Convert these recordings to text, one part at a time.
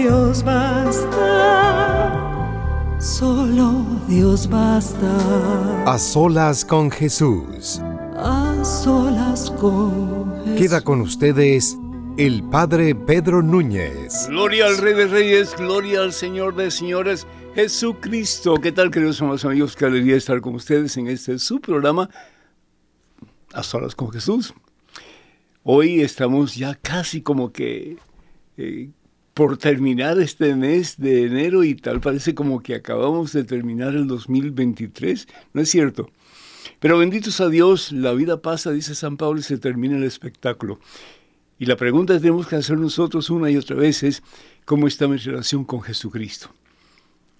Dios basta, solo Dios basta. A solas con Jesús. A solas con Jesús. Queda con ustedes el Padre Pedro Núñez. Gloria al Rey de Reyes, gloria al Señor de Señores, Jesucristo. ¿Qué tal, queridos amigos? Qué alegría estar con ustedes en este su programa, A Solas con Jesús. Hoy estamos ya casi como que eh, por terminar este mes de enero y tal parece como que acabamos de terminar el 2023, ¿no es cierto? Pero benditos a Dios, la vida pasa, dice San Pablo, y se termina el espectáculo. Y la pregunta que tenemos que hacer nosotros una y otra vez es, ¿cómo está mi relación con Jesucristo?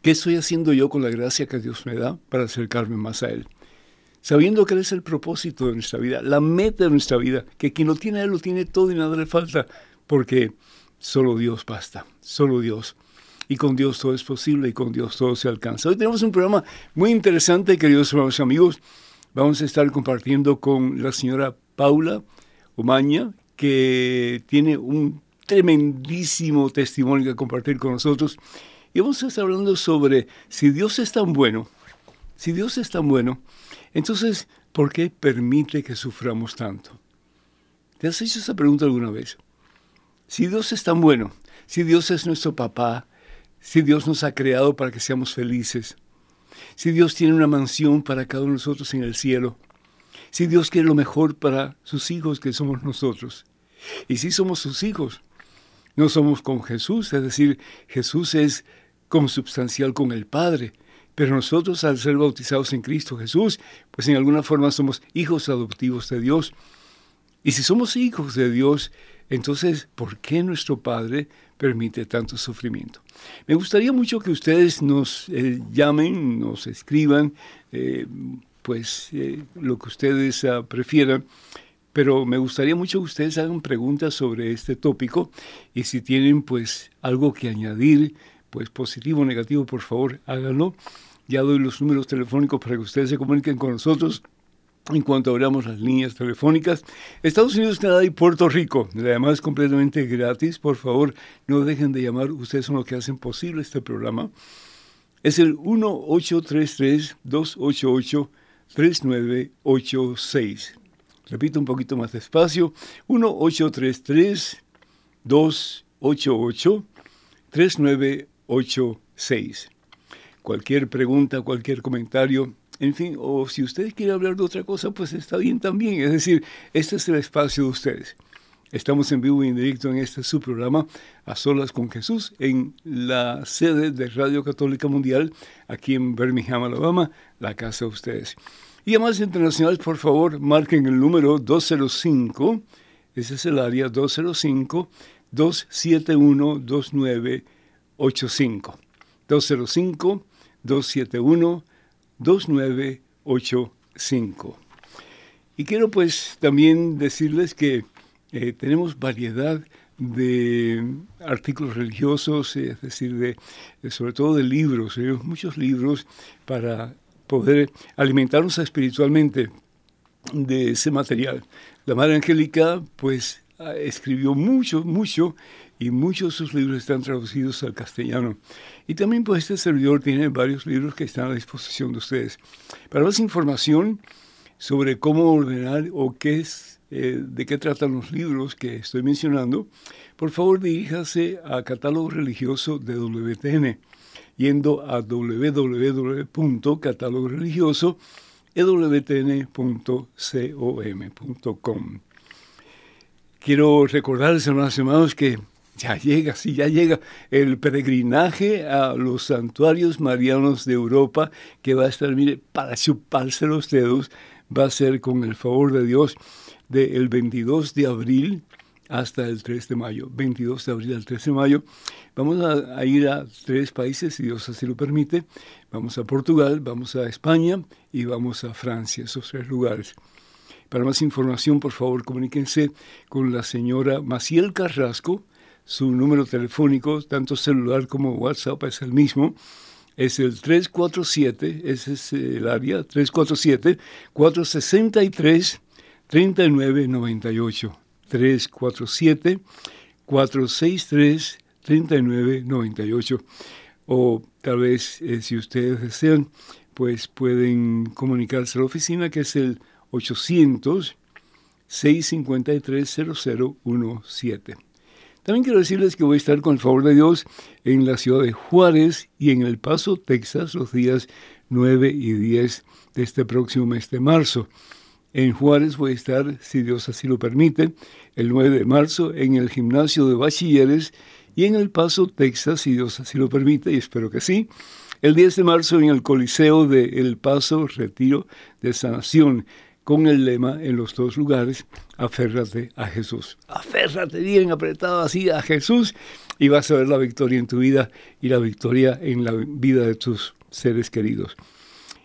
¿Qué estoy haciendo yo con la gracia que Dios me da para acercarme más a Él? sabiendo que Él es el propósito de nuestra vida, la meta de nuestra vida, que quien lo tiene Él lo tiene todo y nada le falta, porque solo Dios basta, solo Dios. Y con Dios todo es posible y con Dios todo se alcanza. Hoy tenemos un programa muy interesante, queridos amigos. Vamos a estar compartiendo con la señora Paula Omaña, que tiene un tremendísimo testimonio que compartir con nosotros. Y vamos a estar hablando sobre si Dios es tan bueno, si Dios es tan bueno, entonces, ¿por qué permite que suframos tanto? ¿Te has hecho esa pregunta alguna vez? Si Dios es tan bueno, si Dios es nuestro papá, si Dios nos ha creado para que seamos felices, si Dios tiene una mansión para cada uno de nosotros en el cielo, si Dios quiere lo mejor para sus hijos que somos nosotros, y si somos sus hijos, no somos con Jesús, es decir, Jesús es consubstancial con el Padre, pero nosotros al ser bautizados en Cristo Jesús, pues en alguna forma somos hijos adoptivos de Dios. Y si somos hijos de Dios, entonces, ¿por qué nuestro Padre permite tanto sufrimiento? Me gustaría mucho que ustedes nos eh, llamen, nos escriban, eh, pues eh, lo que ustedes ah, prefieran, pero me gustaría mucho que ustedes hagan preguntas sobre este tópico y si tienen pues algo que añadir, pues positivo o negativo, por favor, háganlo. Ya doy los números telefónicos para que ustedes se comuniquen con nosotros en cuanto abramos las líneas telefónicas. Estados Unidos, Canadá y Puerto Rico. Además, completamente gratis. Por favor, no dejen de llamar. Ustedes son los que hacen posible este programa. Es el 1-833-288-3986. Repito un poquito más despacio. 1-833-288-3986 cualquier pregunta, cualquier comentario, en fin, o si usted quiere hablar de otra cosa, pues está bien también. Es decir, este es el espacio de ustedes. Estamos en vivo y en directo en este su programa, A Solas con Jesús, en la sede de Radio Católica Mundial, aquí en Birmingham, Alabama, la casa de ustedes. Y además internacionales, por favor, marquen el número 205, ese es el área 205 271 2985. 205 271-2985. Y quiero pues también decirles que eh, tenemos variedad de artículos religiosos, eh, es decir, de, sobre todo de libros, tenemos muchos libros para poder alimentarnos espiritualmente de ese material. La Madre Angélica pues escribió mucho, mucho y muchos de sus libros están traducidos al castellano. Y también pues este servidor tiene varios libros que están a disposición de ustedes. Para más información sobre cómo ordenar o qué es eh, de qué tratan los libros que estoy mencionando, por favor diríjase a Catálogo Religioso de WTN, yendo a www.catalogoreligioso.ewtn.com. Quiero recordarles, hermanos y hermanos, que ya llega, sí, ya llega el peregrinaje a los santuarios marianos de Europa, que va a estar, mire, para chuparse los dedos, va a ser con el favor de Dios del 22 de abril hasta el 3 de mayo, 22 de abril al 3 de mayo. Vamos a, a, ir a tres países, si Dios así lo permite. Vamos a Portugal, vamos a España y vamos a Francia, esos tres lugares. Para más información, por favor, comuníquense con la señora Maciel Carrasco. Su número telefónico, tanto celular como WhatsApp, es el mismo. Es el 347, ese es el área, 347-463-3998. 347-463-3998. O tal vez, eh, si ustedes desean, pues pueden comunicarse a la oficina, que es el 800-653-0017. También quiero decirles que voy a estar con el favor de Dios en la ciudad de Juárez y en El Paso, Texas, los días 9 y 10 de este próximo mes de marzo. En Juárez voy a estar, si Dios así lo permite, el 9 de marzo en el gimnasio de bachilleres y en El Paso, Texas, si Dios así lo permite, y espero que sí, el 10 de marzo en el Coliseo de El Paso, Retiro de Sanación con el lema en los dos lugares, aférrate a Jesús. Aférrate bien apretado así a Jesús y vas a ver la victoria en tu vida y la victoria en la vida de tus seres queridos.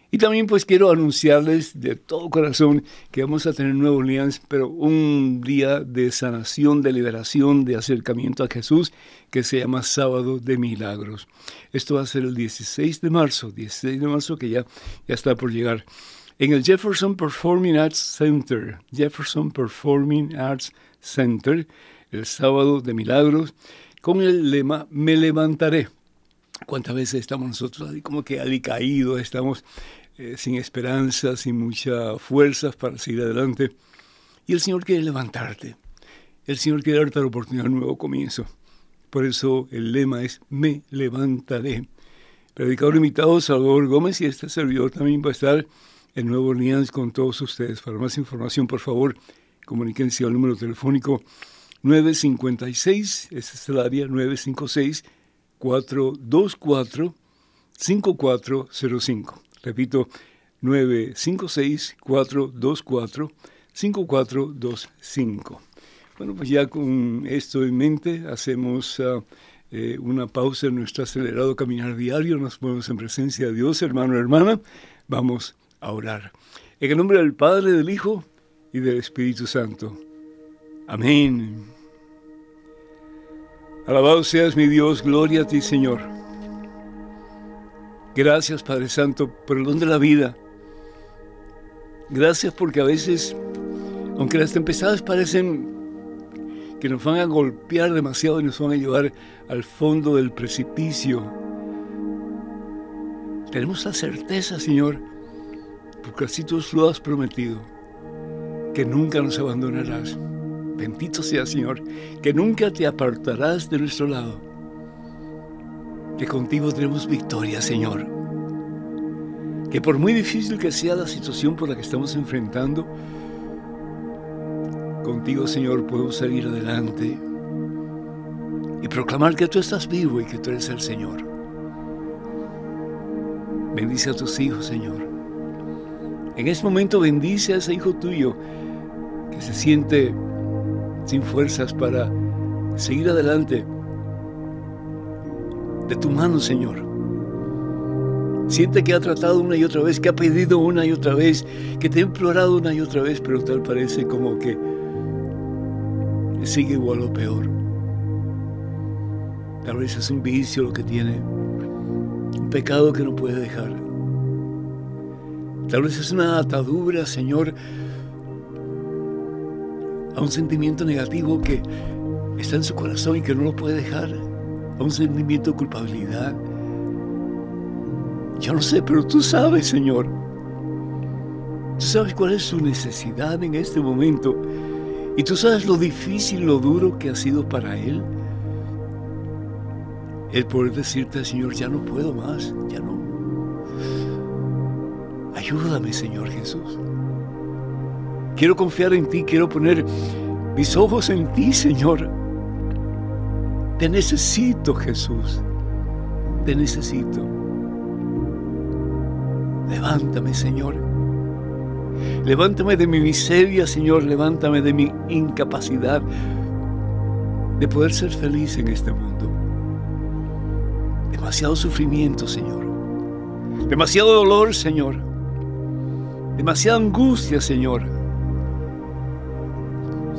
Y también pues quiero anunciarles de todo corazón que vamos a tener Nuevo Orleans, pero un día de sanación, de liberación, de acercamiento a Jesús, que se llama Sábado de Milagros. Esto va a ser el 16 de marzo, 16 de marzo que ya, ya está por llegar en el Jefferson Performing Arts Center, Jefferson Performing Arts Center, el sábado de milagros, con el lema Me levantaré. ¿Cuántas veces estamos nosotros así como que alicaídos, estamos eh, sin esperanza, sin muchas fuerzas para seguir adelante? Y el Señor quiere levantarte. El Señor quiere darte la oportunidad de un nuevo comienzo. Por eso el lema es Me levantaré. Predicador invitado Salvador Gómez y este servidor también va a estar en Nuevo Orleans con todos ustedes. Para más información, por favor, comuníquense al número telefónico 956, ese es el área 956-424-5405. Repito, 956-424-5425. Bueno, pues ya con esto en mente hacemos uh, eh, una pausa en nuestro acelerado caminar diario. Nos ponemos en presencia de Dios, hermano, hermana. Vamos a orar. En el nombre del Padre, del Hijo y del Espíritu Santo. Amén. Alabado seas mi Dios, gloria a ti Señor. Gracias Padre Santo por el don de la vida. Gracias porque a veces, aunque las tempestades parecen que nos van a golpear demasiado y nos van a llevar al fondo del precipicio, tenemos la certeza, Señor, porque así tú lo has prometido, que nunca nos abandonarás. Bendito sea, Señor, que nunca te apartarás de nuestro lado, que contigo tenemos victoria, Señor. Que por muy difícil que sea la situación por la que estamos enfrentando, contigo, Señor, podemos salir adelante y proclamar que tú estás vivo y que tú eres el Señor. Bendice a tus hijos, Señor. En ese momento bendice a ese hijo tuyo que se siente sin fuerzas para seguir adelante. De tu mano, Señor. Siente que ha tratado una y otra vez, que ha pedido una y otra vez, que te ha implorado una y otra vez, pero tal parece como que sigue igual o peor. Tal vez es un vicio lo que tiene, un pecado que no puede dejar. Tal vez es una atadura, Señor, a un sentimiento negativo que está en su corazón y que no lo puede dejar, a un sentimiento de culpabilidad. Yo no sé, pero tú sabes, Señor. Tú sabes cuál es su necesidad en este momento. Y tú sabes lo difícil, lo duro que ha sido para él. El poder decirte, Señor, ya no puedo más, ya no. Ayúdame, Señor Jesús. Quiero confiar en ti, quiero poner mis ojos en ti, Señor. Te necesito, Jesús. Te necesito. Levántame, Señor. Levántame de mi miseria, Señor. Levántame de mi incapacidad de poder ser feliz en este mundo. Demasiado sufrimiento, Señor. Demasiado dolor, Señor. Demasiada angustia, Señor.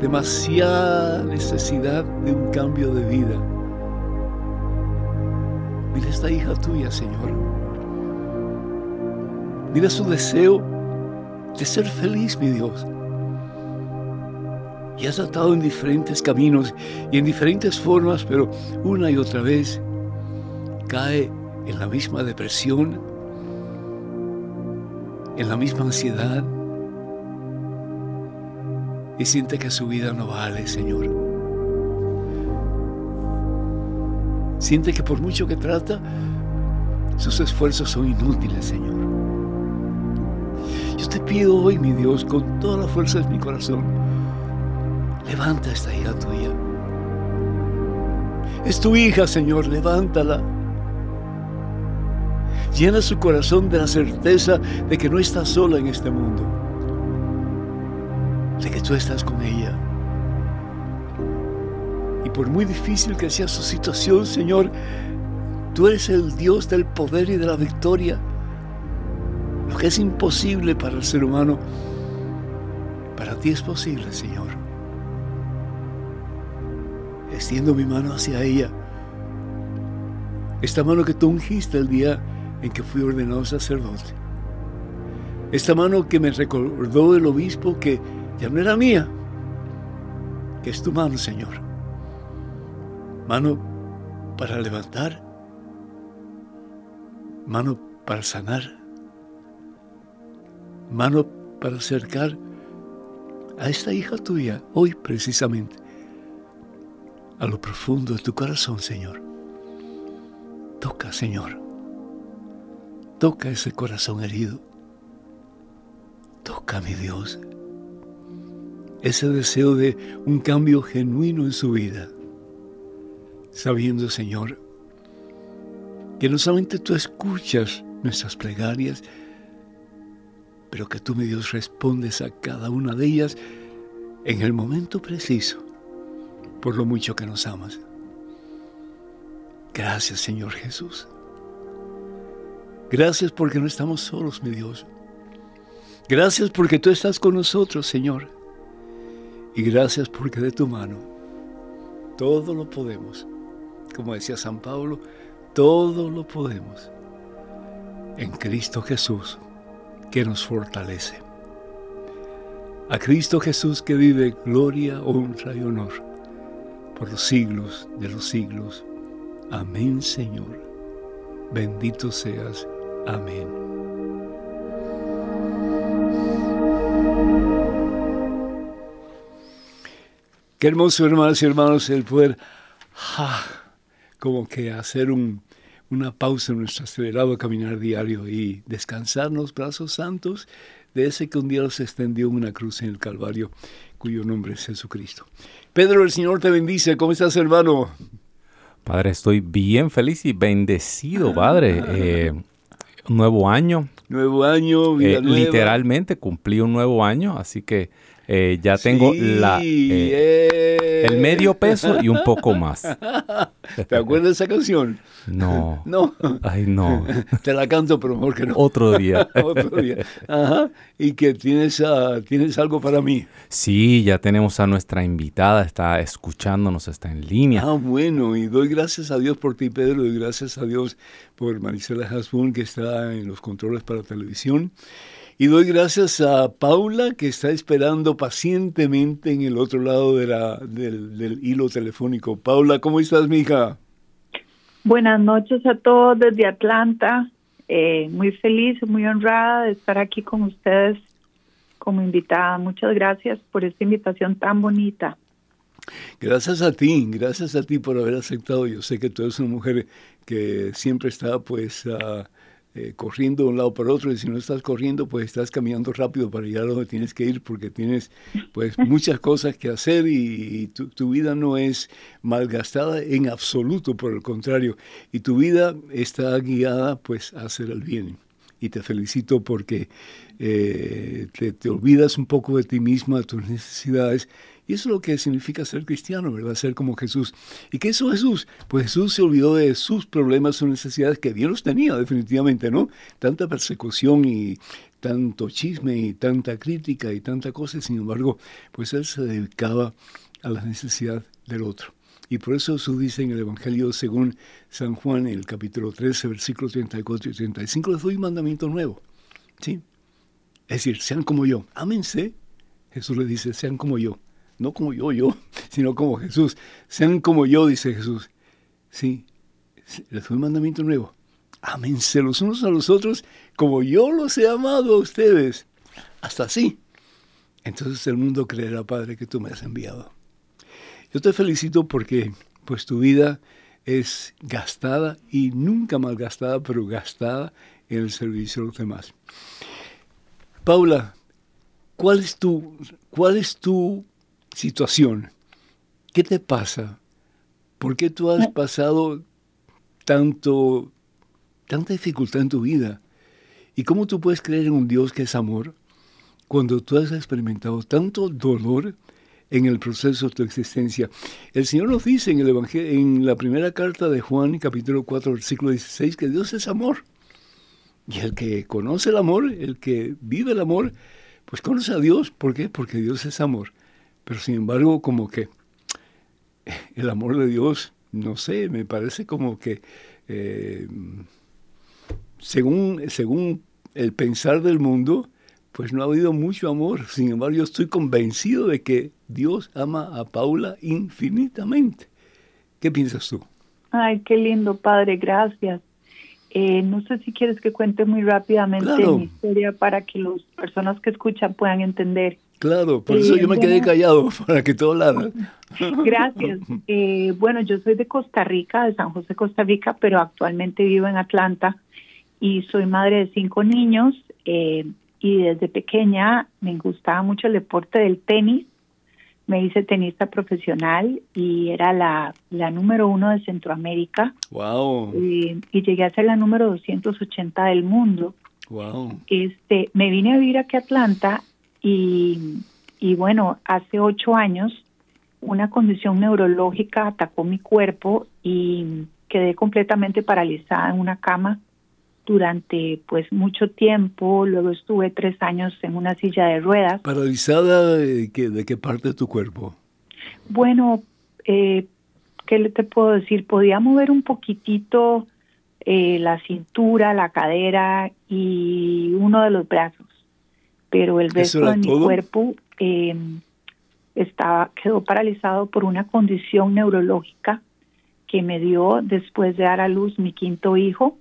Demasiada necesidad de un cambio de vida. Mira esta hija tuya, Señor. Mira su deseo de ser feliz, mi Dios. Y has tratado en diferentes caminos y en diferentes formas, pero una y otra vez cae en la misma depresión, en la misma ansiedad y siente que su vida no vale, Señor. Siente que por mucho que trata, sus esfuerzos son inútiles, Señor. Yo te pido hoy, mi Dios, con toda la fuerza de mi corazón, levanta esta hija tuya. Es tu hija, Señor, levántala. Llena su corazón de la certeza de que no está sola en este mundo, de que tú estás con ella. Y por muy difícil que sea su situación, Señor, tú eres el Dios del poder y de la victoria. Lo que es imposible para el ser humano, para ti es posible, Señor. Extiendo mi mano hacia ella. Esta mano que tú ungiste el día en que fui ordenado sacerdote. Esta mano que me recordó el obispo que ya no era mía, que es tu mano, Señor. Mano para levantar, mano para sanar, mano para acercar a esta hija tuya hoy precisamente a lo profundo de tu corazón, Señor. Toca, Señor. Toca ese corazón herido. Toca, mi Dios, ese deseo de un cambio genuino en su vida. Sabiendo, Señor, que no solamente tú escuchas nuestras plegarias, pero que tú, mi Dios, respondes a cada una de ellas en el momento preciso, por lo mucho que nos amas. Gracias, Señor Jesús. Gracias porque no estamos solos, mi Dios. Gracias porque tú estás con nosotros, Señor. Y gracias porque de tu mano todo lo podemos. Como decía San Pablo, todo lo podemos en Cristo Jesús, que nos fortalece. A Cristo Jesús que vive gloria, honra y honor por los siglos de los siglos. Amén, Señor. Bendito seas. Amén. Qué hermoso, hermanos y hermanos, el poder como que hacer una pausa en nuestro acelerado caminar diario y descansar los brazos santos de ese que un día se extendió en una cruz en el Calvario, cuyo nombre es Jesucristo. Pedro, el Señor te bendice. ¿Cómo estás, hermano? Padre, estoy bien feliz y bendecido, Padre. Eh, nuevo año. Nuevo año, vida eh, Literalmente cumplí un nuevo año, así que eh, ya tengo la, eh, el medio peso y un poco más. ¿Te acuerdas de esa canción? No. No. Ay, no. Te la canto, pero mejor que no. Otro día. Otro día. Ajá. Y que tienes, uh, tienes algo para mí. Sí, ya tenemos a nuestra invitada, está escuchándonos, está en línea. Ah, bueno, y doy gracias a Dios por ti, Pedro, y gracias a Dios por Marisela Hasbun, que está en los controles para televisión. Y doy gracias a Paula, que está esperando pacientemente en el otro lado de la, del, del hilo telefónico. Paula, ¿cómo estás, mija? Buenas noches a todos desde Atlanta. Eh, muy feliz, muy honrada de estar aquí con ustedes como invitada. Muchas gracias por esta invitación tan bonita. Gracias a ti, gracias a ti por haber aceptado. Yo sé que tú eres una mujer que siempre está pues eh, corriendo de un lado para otro y si no estás corriendo pues estás caminando rápido para llegar a donde tienes que ir porque tienes pues muchas cosas que hacer y, tu, tu, vida no es malgastada en absoluto, por el contrario, y tu vida está guiada pues a hacer el bien. Y te felicito porque eh, te, te olvidas un poco de ti misma, de tus necesidades y eso es lo que significa ser cristiano, ¿verdad? Ser como Jesús. ¿Y qué hizo Jesús? Pues Jesús se olvidó de sus problemas, sus necesidades, que Dios los tenía definitivamente, ¿no? Tanta persecución y tanto chisme y tanta crítica y tanta cosa, sin embargo, pues Él se dedicaba a la necesidad del otro. Y por eso Jesús dice en el Evangelio según San Juan, en el capítulo 13, versículos 34 y 35, les doy un mandamiento nuevo. ¿Sí? Es decir, sean como yo. Ámense. Jesús le dice, sean como yo no como yo, yo, sino como Jesús. Sean como yo, dice Jesús. Sí, les doy un mandamiento nuevo. Ámense los unos a los otros como yo los he amado a ustedes. Hasta así. Entonces el mundo creerá, Padre, que tú me has enviado. Yo te felicito porque pues tu vida es gastada y nunca malgastada, pero gastada en el servicio de los demás. Paula, ¿cuál es cuál es tu situación. ¿Qué te pasa? ¿Por qué tú has pasado tanto, tanta dificultad en tu vida? ¿Y cómo tú puedes creer en un Dios que es amor cuando tú has experimentado tanto dolor en el proceso de tu existencia? El Señor nos dice en, el Evangelio, en la primera carta de Juan, capítulo 4, versículo 16, que Dios es amor. Y el que conoce el amor, el que vive el amor, pues conoce a Dios. ¿Por qué? Porque Dios es amor. Pero sin embargo, como que el amor de Dios, no sé, me parece como que eh, según, según el pensar del mundo, pues no ha habido mucho amor. Sin embargo, yo estoy convencido de que Dios ama a Paula infinitamente. ¿Qué piensas tú? Ay, qué lindo, Padre, gracias. Eh, no sé si quieres que cuente muy rápidamente mi historia para que las personas que escuchan puedan entender. Claro, por eso yo me quedé callado, para que todo hablaran. Gracias. Eh, bueno, yo soy de Costa Rica, de San José, Costa Rica, pero actualmente vivo en Atlanta y soy madre de cinco niños eh, y desde pequeña me gustaba mucho el deporte del tenis. Me hice tenista profesional y era la, la número uno de Centroamérica. Wow. Eh, y llegué a ser la número 280 del mundo. Wow. Este, me vine a vivir aquí a Atlanta y, bueno, hace ocho años una condición neurológica atacó mi cuerpo y quedé completamente paralizada en una cama durante pues mucho tiempo. Luego estuve tres años en una silla de ruedas. ¿Paralizada de qué, de qué parte de tu cuerpo? Bueno, eh, ¿qué te puedo decir? Podía mover un poquitito eh, la cintura, la cadera y uno de los brazos pero el resto de mi cuerpo eh, estaba, quedó paralizado por una condición neurológica que me dio después de dar a luz mi quinto hijo,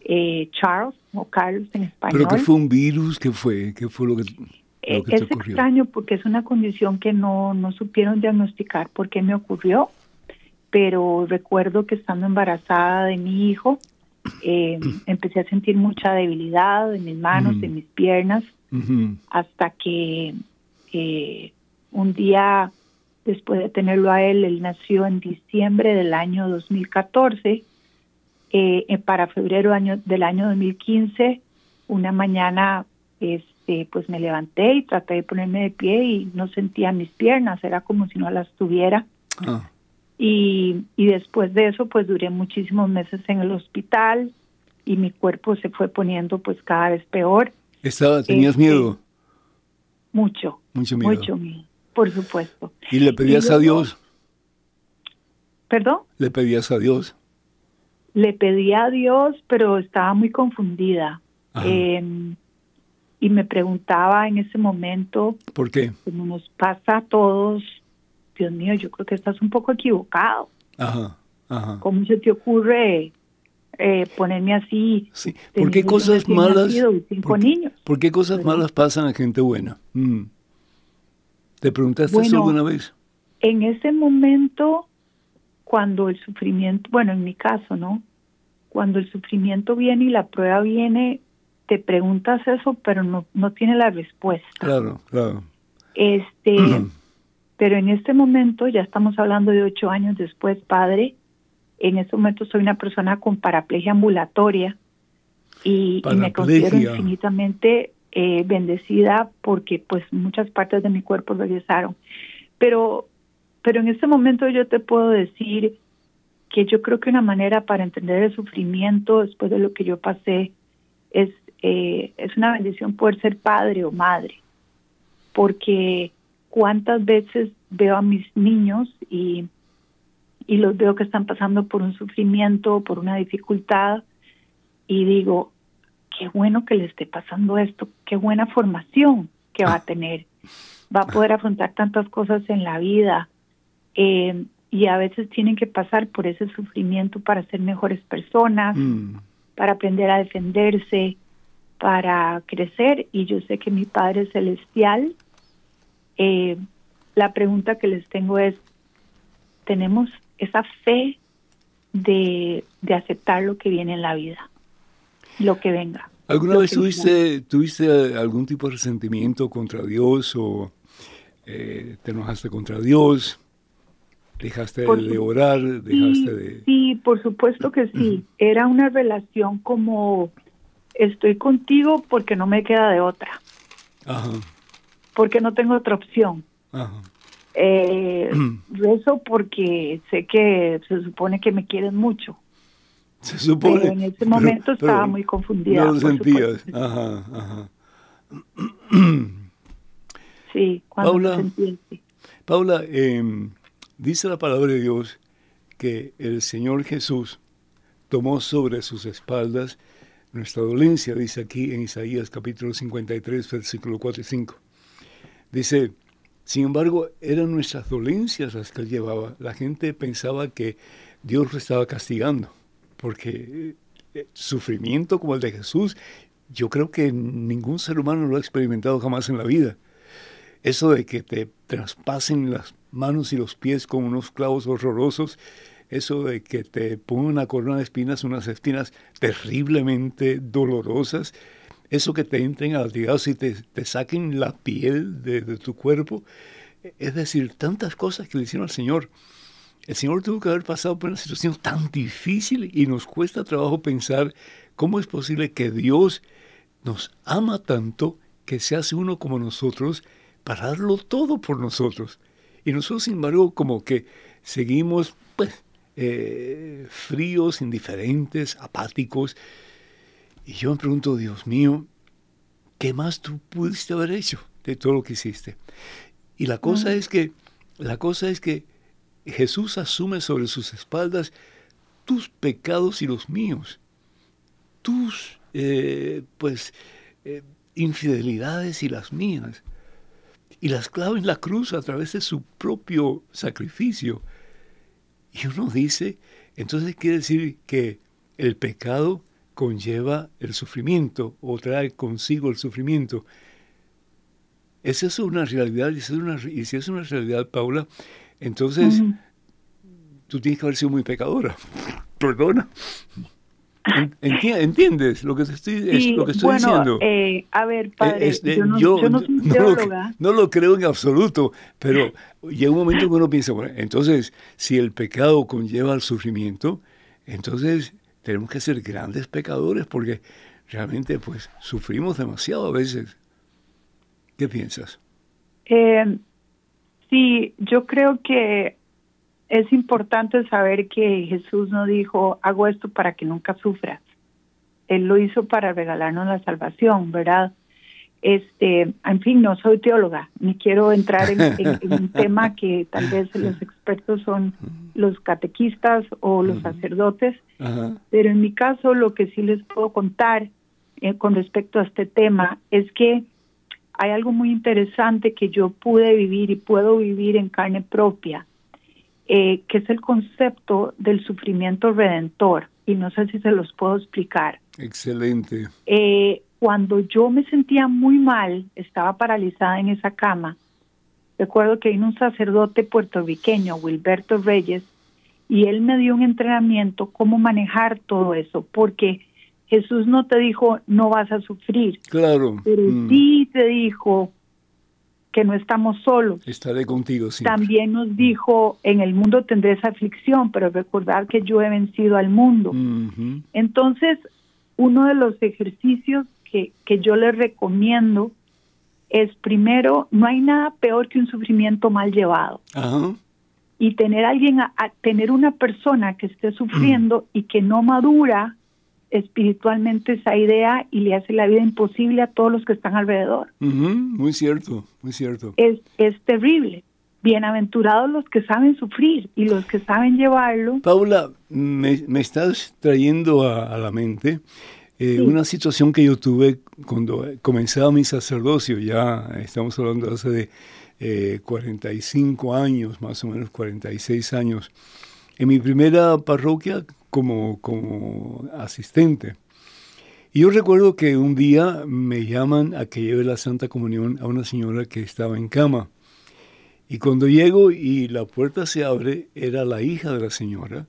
eh, Charles, o Carlos en español. ¿Pero qué fue un virus? ¿Qué fue? ¿Qué fue lo que, eh, es extraño porque es una condición que no, no supieron diagnosticar por qué me ocurrió, pero recuerdo que estando embarazada de mi hijo, eh, empecé a sentir mucha debilidad en mis manos, en mis piernas, hasta que un día después de tenerlo a él, él nació en diciembre del año 2014, eh, eh, para febrero año, del año 2015, una mañana este, pues me levanté y traté de ponerme de pie y no sentía mis piernas, era como si no las tuviera. Ah. Y, y después de eso, pues duré muchísimos meses en el hospital y mi cuerpo se fue poniendo pues cada vez peor. Estaba, ¿Tenías este, miedo? Mucho. Mucho miedo. Mucho miedo, por supuesto. ¿Y le pedías a Dios? ¿Perdón? ¿Le pedías a Dios? Le pedía a Dios, pero estaba muy confundida. Em, y me preguntaba en ese momento, ¿por qué? Como nos pasa a todos, Dios mío, yo creo que estás un poco equivocado. Ajá, ajá. ¿Cómo se te ocurre eh, ponerme así. Sí. ¿Por qué cosas malas? ¿por, niños. ¿Por qué cosas malas pasan a gente buena? Mm. ¿Te preguntaste eso alguna vez? En ese momento, cuando el sufrimiento, bueno, en mi caso, ¿no? Cuando el sufrimiento viene y la prueba viene, te preguntas eso, pero no, no tiene la respuesta. Claro, claro. Este, pero en este momento, ya estamos hablando de ocho años después, padre, en este momento soy una persona con paraplegia ambulatoria y, me considero infinitamente eh, bendecida porque pues muchas partes de mi cuerpo regresaron. Pero, pero en este momento yo te puedo decir que yo creo que una manera para entender el sufrimiento después de lo que yo pasé es, eh, es una bendición poder ser padre o madre, porque cuántas veces veo a mis niños y y los veo que están pasando por un sufrimiento, por una dificultad, y digo, qué bueno que le esté pasando esto, qué buena formación que va a tener, va a poder afrontar tantas cosas en la vida, eh, y a veces tienen que pasar por ese sufrimiento para ser mejores personas, mm. para aprender a defenderse, para crecer, y yo sé que mi Padre Celestial, eh, la pregunta que les tengo es, ¿tenemos esa fe de, aceptar lo que viene en la vida, lo que venga. ¿Alguna vez tuviste, tuviste algún tipo de resentimiento contra Dios o eh, te enojaste contra Dios? ¿Dejaste de orar? ¿Dejaste de...? Sí, por supuesto que sí. Era una relación como estoy contigo porque no me queda de otra. Ajá. Porque no tengo otra opción. Ajá. Eh, rezo porque sé que se supone que me quieren mucho. Se supone. Pero en ese momento estaba muy confundida. No lo sentías. Ajá, ajá. Sí, cuando Paula, Paula em, dice la palabra de Dios que el Señor Jesús tomó sobre sus espaldas nuestra dolencia, dice aquí en Isaías capítulo 53, versículo 4 y 5. Dice, sin embargo, eran nuestras dolencias las que él llevaba. La gente pensaba que Dios lo estaba castigando, porque eh, sufrimiento como el de Jesús, yo creo que ningún ser humano lo ha experimentado jamás en la vida. Eso de que te traspasen las manos y los pies con unos clavos horrorosos, eso de que te pongan una corona de espinas, unas espinas terriblemente dolorosas, eso que te entren a y te, te saquen la piel de, tu cuerpo. Es decir, tantas cosas que le hicieron al Señor. El Señor tuvo que haber pasado por una situación tan difícil y nos cuesta trabajo pensar cómo es posible que Dios nos ama tanto que se hace uno como nosotros para darlo todo por nosotros. Y nosotros, sin embargo, como que seguimos pues, eh, fríos, indiferentes, apáticos, y yo me pregunto, Dios mío, ¿qué más tú pudiste haber hecho de todo lo que hiciste? Y la cosa es que, la cosa es que Jesús asume sobre sus espaldas tus pecados y los míos, tus, eh, pues, eh, infidelidades y las mías, y las clava en la cruz a través de su propio sacrificio. Y uno dice, entonces quiere decir que el pecado conlleva el sufrimiento o trae consigo el sufrimiento. ¿Es eso una realidad? Y si es una, realidad, Paula, entonces tú tienes que haber sido muy pecadora. Perdona. ¿Entiendes lo que estoy, lo que estoy diciendo? Eh, a ver, padre, yo, no, yo, no, soy teóloga. No lo, creo en absoluto, pero llega un momento que uno piensa, bueno, entonces, si el pecado conlleva el sufrimiento, entonces tenemos que ser grandes pecadores porque realmente pues sufrimos demasiado a veces. ¿Qué piensas? Eh, sí, yo creo que es importante saber que Jesús no dijo, hago esto para que nunca sufras. Él lo hizo para regalarnos la salvación, ¿verdad? Este, en fin, no soy teóloga, ni quiero entrar en, un tema que tal vez los expertos son los catequistas o los sacerdotes, pero en mi caso lo que sí les puedo contar eh, con respecto a este tema es que hay algo muy interesante que yo pude vivir y puedo vivir en carne propia, eh, que es el concepto del sufrimiento redentor. y no sé si se los puedo explicar. Excelente. Eh, cuando yo me sentía muy mal, estaba paralizada en esa cama, recuerdo que vino un sacerdote puertorriqueño, Wilberto Reyes, y él me dio un entrenamiento cómo manejar todo eso, porque Jesús no te dijo no vas a sufrir, claro, pero mm. sí te dijo que no estamos solos. Estaré contigo sí. También nos dijo, en el mundo tendré esa aflicción, pero recordar que yo he vencido al mundo. Entonces, uno de los ejercicios que, que yo les recomiendo es primero, no hay nada peor que un sufrimiento mal llevado. Y tener alguien, a, tener una persona que esté sufriendo y que no madura espiritualmente esa idea y le hace la vida imposible a todos los que están alrededor. Muy cierto, muy cierto. Es, es terrible. Bienaventurados los que saben sufrir y los que saben llevarlo. Paula, me, estás trayendo a, la mente eh, una situación que yo tuve cuando comenzaba mi sacerdocio, ya estamos hablando hace de eh, 45 años, más o menos 46 años. En mi primera parroquia como, como asistente. Y yo recuerdo que un día me llaman a que lleve la Santa Comunión a una señora que estaba en cama. Y cuando llego y la puerta se abre, era la hija de la señora.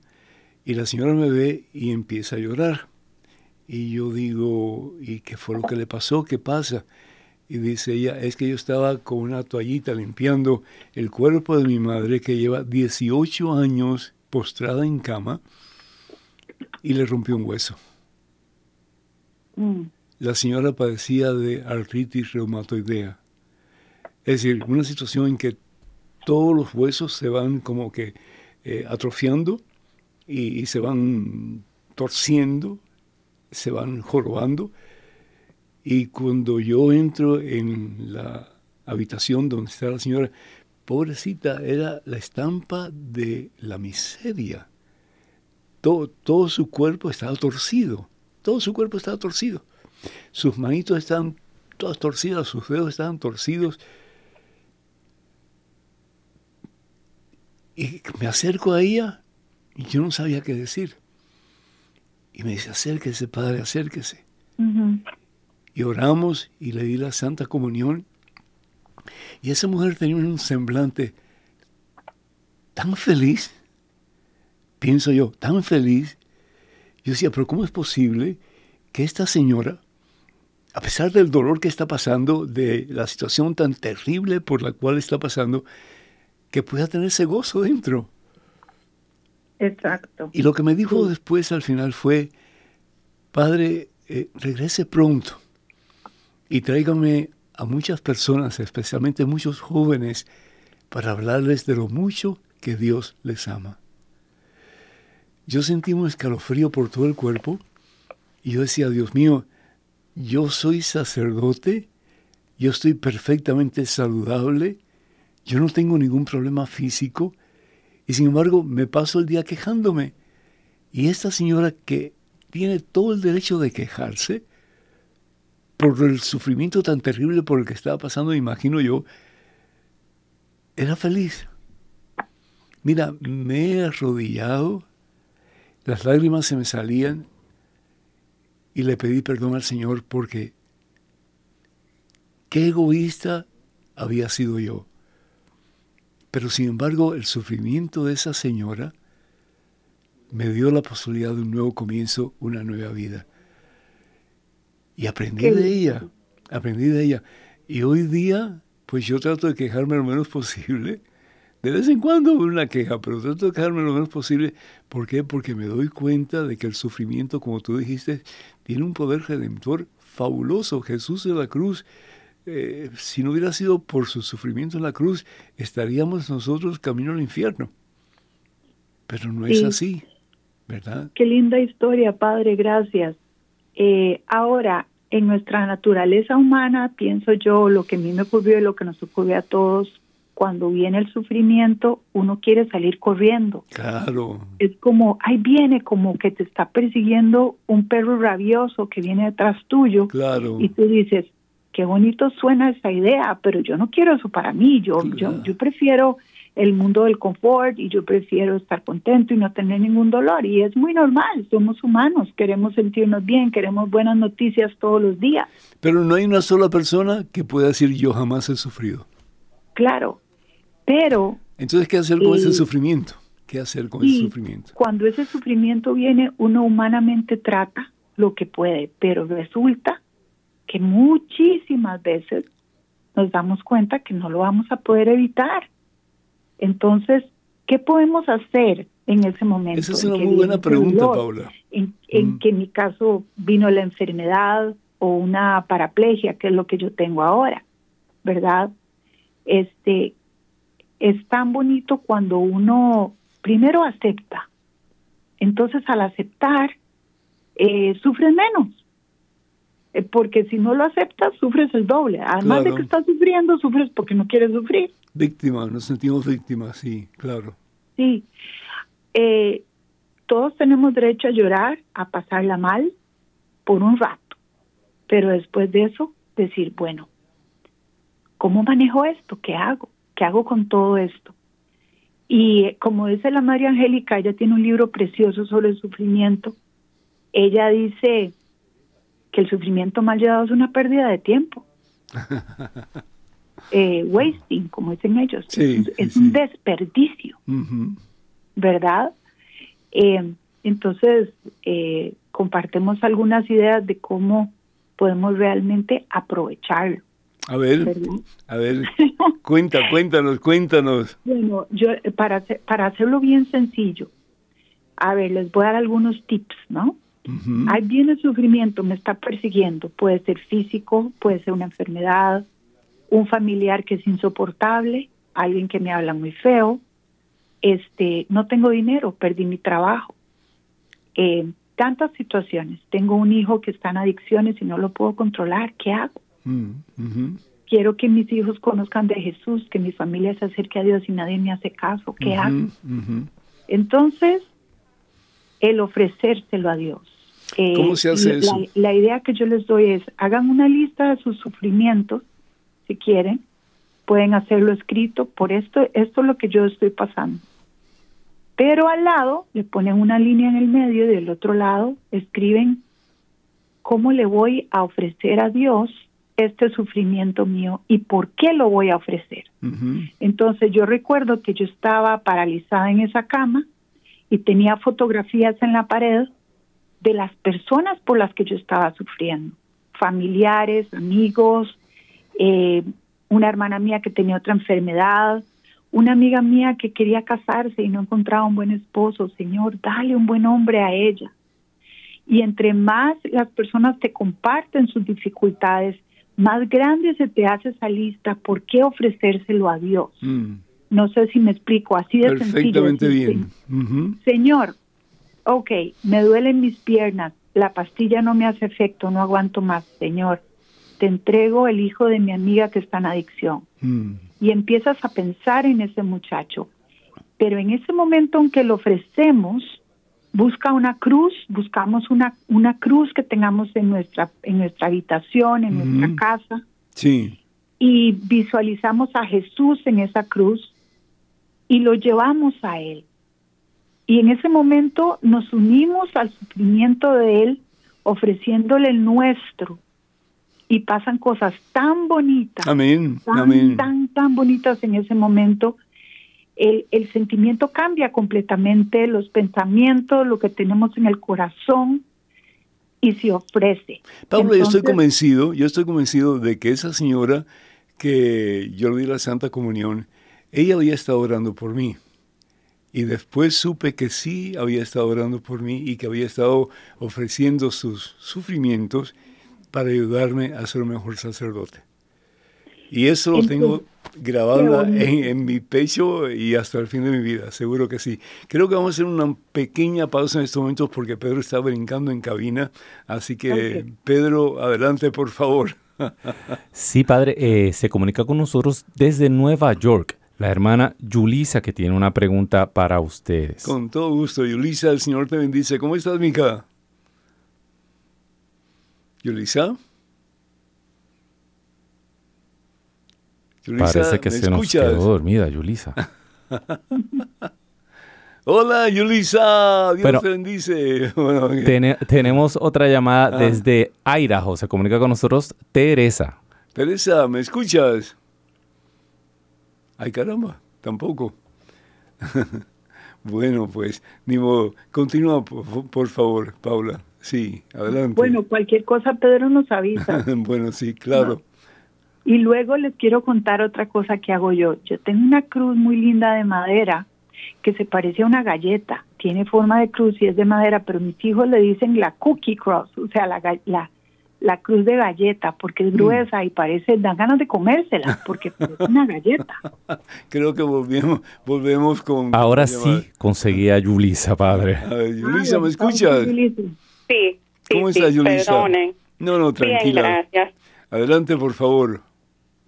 Y la señora me ve y empieza a llorar. Y yo digo, ¿y qué fue lo que le pasó? ¿Qué pasa? Y dice ella, es que yo estaba con una toallita limpiando el cuerpo de mi madre que lleva 18 años postrada en cama y le rompió un hueso. Mm. La señora padecía de artritis reumatoidea. Es decir, una situación en que todos los huesos se van como que eh, atrofiando y, se van torciendo, se van jorobando. Y cuando yo entro en la habitación donde está la señora, pobrecita, era la estampa de la miseria todo, su cuerpo estaba torcido, todo su cuerpo estaba torcido. Sus manitos estaban todas torcidas, sus dedos estaban torcidos. Y me acerco a ella y yo no sabía qué decir. Y me dice, acérquese, padre, acérquese. Y oramos y le di la Santa Comunión. Y esa mujer tenía un semblante tan feliz pienso yo, tan feliz. Yo decía, pero ¿cómo es posible que esta señora, a pesar del dolor que está pasando, de la situación tan terrible por la cual está pasando, que pueda tener ese gozo dentro? Exacto. Y lo que me dijo después al final fue, Padre, eh, regrese pronto y tráigame a muchas personas, especialmente muchos jóvenes, para hablarles de lo mucho que Dios les ama yo sentí un escalofrío por todo el cuerpo y yo decía, Dios mío, yo soy sacerdote, yo estoy perfectamente saludable, yo no tengo ningún problema físico y sin embargo me paso el día quejándome. Y esta señora que tiene todo el derecho de quejarse por el sufrimiento tan terrible por el que estaba pasando, imagino yo, era feliz. Mira, me he arrodillado las lágrimas se me salían y le pedí perdón al Señor porque qué egoísta había sido yo. Pero sin embargo, el sufrimiento de esa señora me dio la posibilidad de un nuevo comienzo, una nueva vida. Y aprendí de ella, aprendí de ella. Y hoy día, pues yo trato de quejarme lo menos posible de vez en cuando una queja, pero trato de quedarme lo menos posible. ¿Por qué? Porque me doy cuenta de que el sufrimiento, como tú dijiste, tiene un poder redentor fabuloso. Jesús de la cruz, eh, si no hubiera sido por su sufrimiento en la cruz, estaríamos nosotros camino al infierno. Pero no es así, ¿verdad? Qué linda historia, Padre, gracias. Eh, ahora, en nuestra naturaleza humana, pienso yo, lo que a mí me ocurrió y lo que nos ocurrió a todos, cuando viene el sufrimiento, uno quiere salir corriendo. Claro. Es como, ahí viene como que te está persiguiendo un perro rabioso que viene detrás tuyo. Claro. Y tú dices, qué bonito suena esa idea, pero yo no quiero eso para mí. Yo, yo, yo prefiero el mundo del confort y yo prefiero estar contento y no tener ningún dolor. Y es muy normal, somos humanos, queremos sentirnos bien, queremos buenas noticias todos los días. Pero no hay una sola persona que pueda decir yo jamás he sufrido. Claro, pero... Entonces, ¿qué hacer con ese sufrimiento? ¿Qué hacer con ese sufrimiento? Cuando ese sufrimiento viene, uno humanamente trata lo que puede, pero resulta que muchísimas veces nos damos cuenta que no lo vamos a poder evitar. Entonces, ¿qué podemos hacer en ese momento? Esa es una muy buena pregunta, Paula. En, mm. que en mi caso vino la enfermedad o una paraplegia, que es lo que yo tengo ahora, ¿verdad? Este, es tan bonito cuando uno primero acepta. Entonces, al aceptar, eh, sufres menos. Eh, porque si no lo aceptas, sufres el doble. Además de que estás sufriendo, sufres porque no quieres sufrir. Víctima, nos sentimos víctimas, sí, claro. Sí. Eh, todos tenemos derecho a llorar, a pasarla mal por un rato, pero después de eso decir, bueno, ¿cómo manejo esto? ¿Qué hago? ¿Qué hago con todo esto? Y eh, como dice la María Angélica, ella tiene un libro precioso sobre el sufrimiento. Ella dice que el sufrimiento mal llevado es una pérdida de tiempo. eh, wasting, como dicen ellos. es, un desperdicio, ¿verdad? Eh, entonces, eh, compartimos algunas ideas de cómo podemos realmente aprovecharlo. A ver, a ver, cuenta, cuéntanos, cuéntanos. Bueno, yo para, para hacerlo bien sencillo, a ver, les voy a dar algunos tips, ¿no? Ahí viene el sufrimiento, me está persiguiendo. Puede ser físico, puede ser una enfermedad, un familiar que es insoportable, alguien que me habla muy feo, este, no tengo dinero, perdí mi trabajo. Eh, tantas situaciones. Tengo un hijo que está en adicciones y no lo puedo controlar. ¿Qué hago? Mm, Quiero que mis hijos conozcan de Jesús, que mi familia se acerque a Dios y nadie me hace caso. ¿Qué hago? Entonces, el ofrecérselo a Dios. Eh, ¿Cómo se hace eso? La, idea que yo les doy es, hagan una lista de sus sufrimientos, si quieren, pueden hacerlo escrito, por esto, esto es lo que yo estoy pasando. Pero al lado le ponen una línea en el medio y del otro lado escriben cómo le voy a ofrecer a Dios este sufrimiento mío y por qué lo voy a ofrecer. Entonces yo recuerdo que yo estaba paralizada en esa cama y tenía fotografías en la pared de las personas por las que yo estaba sufriendo, familiares, amigos, eh, una hermana mía que tenía otra enfermedad, una amiga mía que quería casarse y no encontraba un buen esposo, Señor, dale un buen hombre a ella. Y entre más las personas te comparten sus dificultades, más grande se te hace esa lista, ¿por qué ofrecérselo a Dios? Mm. No sé si me explico, así de Perfectamente bien. Señor, ok, me duelen mis piernas, la pastilla no me hace efecto, no aguanto más, Señor, te entrego el hijo de mi amiga que está en adicción. Mm. Y empiezas a pensar en ese muchacho. Pero en ese momento en que lo ofrecemos, busca una cruz, buscamos una, una cruz que tengamos en nuestra, en nuestra habitación, en nuestra casa. Sí. Y visualizamos a Jesús en esa cruz y lo llevamos a Él. Y en ese momento nos unimos al sufrimiento de Él, ofreciéndole el nuestro. Y pasan cosas tan bonitas, Amén. Tan, tan, tan bonitas en ese momento. El, el sentimiento cambia completamente, los pensamientos, lo que tenemos en el corazón, y se ofrece. Pablo, yo estoy convencido, yo estoy convencido de que esa señora que yo le di la Santa Comunión, ella había estado orando por mí. Y después supe que sí había estado orando por mí y que había estado ofreciendo sus sufrimientos para ayudarme a ser un mejor sacerdote. Y eso lo tengo grabado en, mi pecho y hasta el fin de mi vida, seguro que sí. Creo que vamos a hacer una pequeña pausa en estos momentos porque Pedro está brincando en cabina. Así que, Pedro, adelante, por favor. sí, padre, eh, se comunica con nosotros desde Nueva York la hermana Yulisa que tiene una pregunta para ustedes. Con todo gusto, Yulisa, el Señor te bendice. ¿Cómo estás, mija? Yulisa. Parece que se nos quedó dormida, Yulisa. Hola, Yulisa. Dios te bendice. tenemos otra llamada ah. desde Idaho. Se comunica con nosotros Teresa. Teresa, ¿me escuchas? Ay, caramba, tampoco. bueno, pues, ni modo. Continúa, por, favor, Paula. Sí, adelante. Bueno, cualquier cosa Pedro nos avisa. bueno, sí, claro. Y luego les quiero contar otra cosa que hago yo. Yo tengo una cruz muy linda de madera que se parece a una galleta, tiene forma de cruz y es de madera, pero mis hijos le dicen la cookie cross, o sea, la, la, la cruz de galleta, porque es mm. gruesa y parece, dan ganas de comérsela, porque es una galleta. Creo que volvemos, volvemos con... Ahora sí conseguí a Yulisa, padre. A ver, Yulisa, ¿me escuchas? Sí, ¿Cómo sí, estás, Yulisa? Perdonen. No, no, tranquila. Bien, gracias. Adelante, por favor.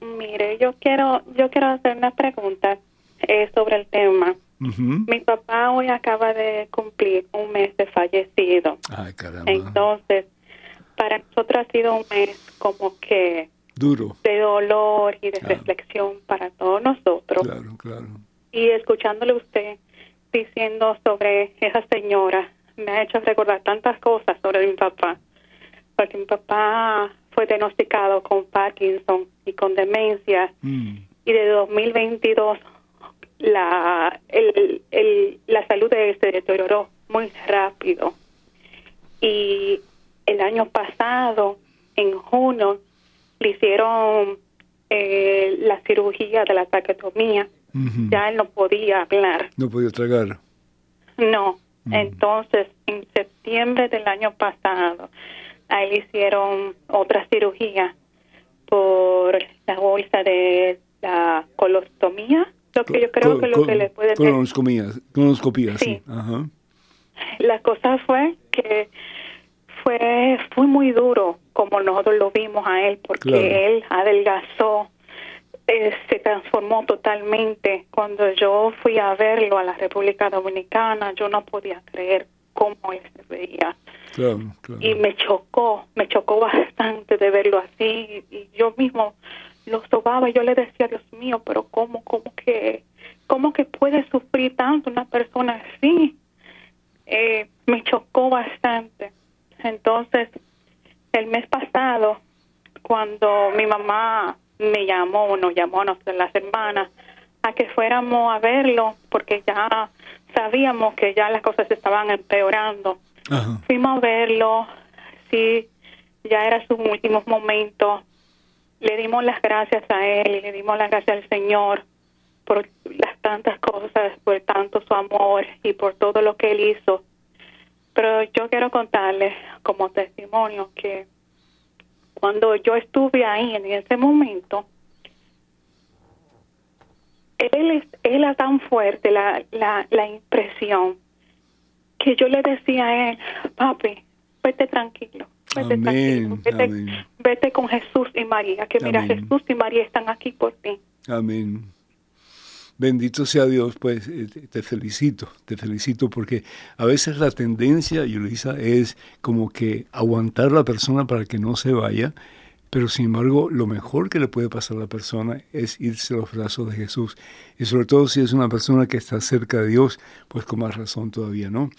Mire, yo quiero, yo quiero hacer una pregunta eh, sobre el tema. Mi papá hoy acaba de cumplir un mes de fallecido. Ay, caramba. Entonces, para nosotros ha sido un mes como que duro de dolor y de reflexión para todos nosotros. Claro, claro. Y escuchándole usted diciendo sobre esa señora, me ha hecho recordar tantas cosas sobre mi papá, porque mi papá fue diagnosticado con Parkinson y con demencia mm. y de 2022 la, el, el, la salud de él se deterioró muy rápido. Y el año pasado, en junio, le hicieron eh, la cirugía de la taquetomía. Ya él no podía hablar. No podía tragar. No. Entonces, en septiembre del año pasado, a él hicieron otra cirugía por la bolsa de la colostomía lo que yo creo que lo que le puede colonoscopía, sí. Ajá. La cosa fue que fue fue muy duro como nosotros lo vimos a él porque él adelgazó eh, se transformó totalmente cuando yo fui a verlo a la República Dominicana yo no podía creer cómo él se veía claro, claro. y me chocó me chocó bastante de verlo así y yo mismo lo sobaba y yo le decía, Dios mío, pero ¿cómo, cómo que, cómo que puede sufrir tanto una persona así? Eh, me chocó bastante. Entonces, el mes pasado, cuando mi mamá me llamó, nos llamó a las hermanas, a que fuéramos a verlo, porque ya sabíamos que ya las cosas estaban empeorando. Fuimos a verlo, sí, ya era sus últimos momentos le dimos las gracias a Él y le dimos las gracias al Señor por las tantas cosas, por tanto su amor y por todo lo que Él hizo. Pero yo quiero contarles como testimonio que cuando yo estuve ahí en ese momento, él, es, él era tan fuerte la, la, la impresión que yo le decía a él, papi, vete tranquilo, Vete, con Jesús y María, que mira, Jesús y María están aquí por ti. Amén. Bendito sea Dios, pues eh, te felicito, te felicito porque a veces la tendencia, Yulisa, es como que aguantar a la persona para que no se vaya, pero sin embargo lo mejor que le puede pasar a la persona es irse a los brazos de Jesús. Y sobre todo si es una persona que está cerca de Dios, pues con más razón todavía, ¿no?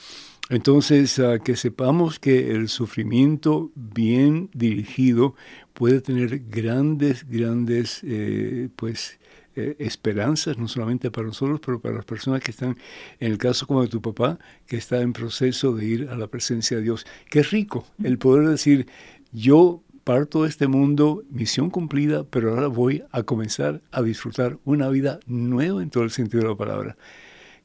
Entonces, que sepamos que el sufrimiento bien dirigido puede tener grandes, grandes, eh, pues, eh, esperanzas, no solamente para nosotros, pero para las personas que están, en el caso como de tu papá, que está en proceso de ir a la presencia de Dios. Qué rico el poder decir, yo parto de este mundo, misión cumplida, pero ahora voy a comenzar a disfrutar una vida nueva en todo el sentido de la palabra.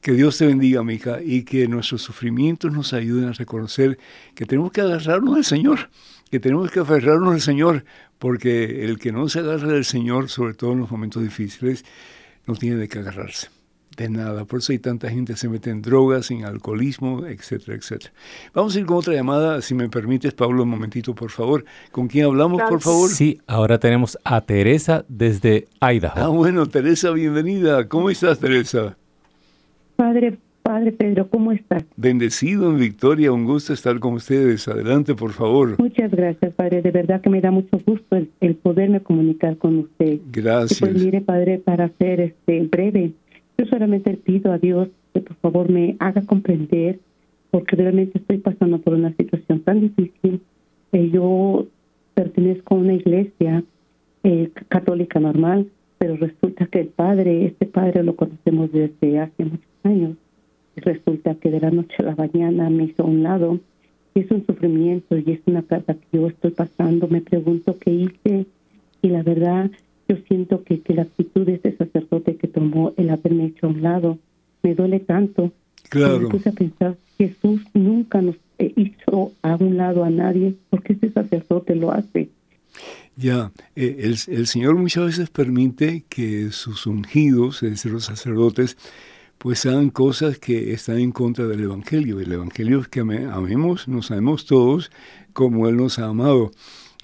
Que Dios te bendiga, mi hija, y que nuestros sufrimientos nos ayuden a reconocer que tenemos que agarrarnos al Señor, que tenemos que aferrarnos al Señor, porque el que no se agarra del Señor, sobre todo en los momentos difíciles, no tiene de qué agarrarse. De nada, por eso hay tanta gente que se mete en drogas, en alcoholismo, etcétera, etcétera. Vamos a ir con otra llamada, si me permites, Pablo, un momentito, por favor. ¿Con quién hablamos, por favor? Sí, ahora tenemos a Teresa desde Idaho. Ah, bueno, Teresa, bienvenida. ¿Cómo estás, Teresa? Padre, Padre Pedro, ¿cómo estás? Bendecido en Victoria, un gusto estar con ustedes. Adelante, por favor. Muchas gracias, Padre. De verdad que me da mucho gusto el, poderme comunicar con usted. Gracias. pues mire, Padre, para ser este breve, Yo solamente pido a Dios que por favor me haga comprender, porque realmente estoy pasando por una situación tan difícil. Eh, yo pertenezco a una iglesia eh, católica normal, pero resulta que el padre, este padre lo conocemos desde hace muchos años, resulta que de la noche a la mañana me hizo a un lado, y es un sufrimiento y es una carga que yo estoy pasando, me pregunto qué hice, y la verdad yo siento que, que la actitud de ese sacerdote que tomó el haberme hecho a un lado me duele tanto. Claro. Me puse a pensar, Jesús nunca nos hizo a un lado a nadie, porque ese sacerdote lo hace. Ya, eh, el, el, Señor muchas veces permite que sus ungidos, es decir, los sacerdotes, pues hagan cosas que están en contra del Evangelio. El Evangelio es que amemos, nos amemos todos como Él nos ha amado.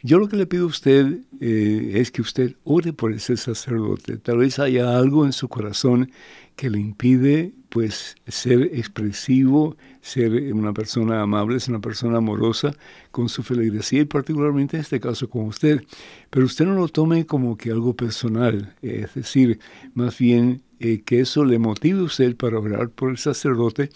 Yo lo que le pido a usted eh, es que usted ore por ese sacerdote. Tal vez haya algo en su corazón que le impide pues ser expresivo, ser una persona amable, ser una persona amorosa con su feligresía y particularmente en este caso con usted. Pero usted no lo tome como que algo personal, es decir, más bien eh, que eso le motive a usted para orar por el sacerdote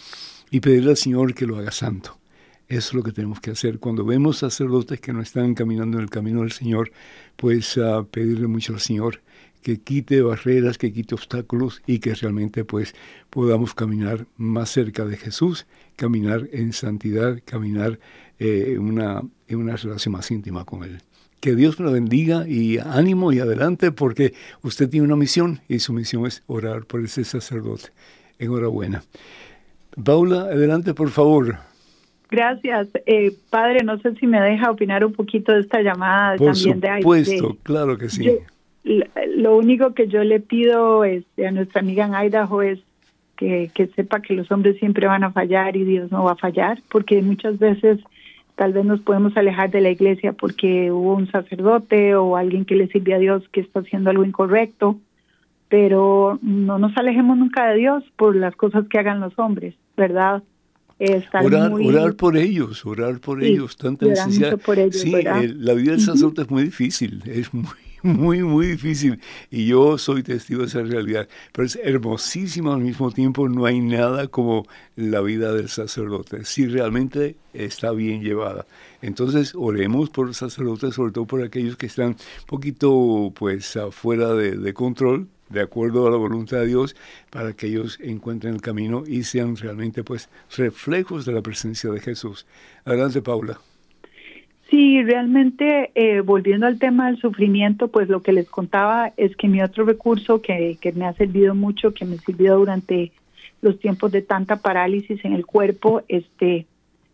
y pedirle al Señor que lo haga santo. Eso es lo que tenemos que hacer. Cuando vemos sacerdotes que no están caminando en el camino del Señor, pues uh, pedirle mucho al Señor que quite barreras, que quite obstáculos y que realmente pues podamos caminar más cerca de Jesús, caminar en santidad, caminar eh, una, en una relación más íntima con Él. Que Dios me lo bendiga y ánimo y adelante porque usted tiene una misión y su misión es orar por ese sacerdote. Enhorabuena. Paula, adelante por favor. Gracias. Eh, padre, no sé si me deja opinar un poquito de esta llamada Por también de supuesto, claro que sí. Yo, lo único que yo le pido este, a nuestra amiga en Idaho es que, que sepa que los hombres siempre van a fallar y Dios no va a fallar, porque muchas veces tal vez nos podemos alejar de la iglesia porque hubo un sacerdote o alguien que le sirve a Dios que está haciendo algo incorrecto, pero no nos alejemos nunca de Dios por las cosas que hagan los hombres, ¿verdad? Orar, orar, por ellos, orar por ellos, tanta necesidad. sí, la vida del sacerdote es muy difícil, es muy, muy, muy difícil. Y yo soy testigo de esa realidad. Pero es hermosísimo al mismo tiempo. No hay nada como la vida del sacerdote, si realmente está bien llevada. Entonces, oremos por los sacerdotes, sobre todo por aquellos que están un poquito, pues, afuera de, control, de acuerdo a la voluntad de Dios, para que ellos encuentren el camino y sean realmente pues reflejos de la presencia de Jesús. Adelante, Paula. Sí, realmente, eh, volviendo al tema del sufrimiento, pues lo que les contaba es que mi otro recurso que, que me ha servido mucho, que me sirvió durante los tiempos de tanta parálisis en el cuerpo, este,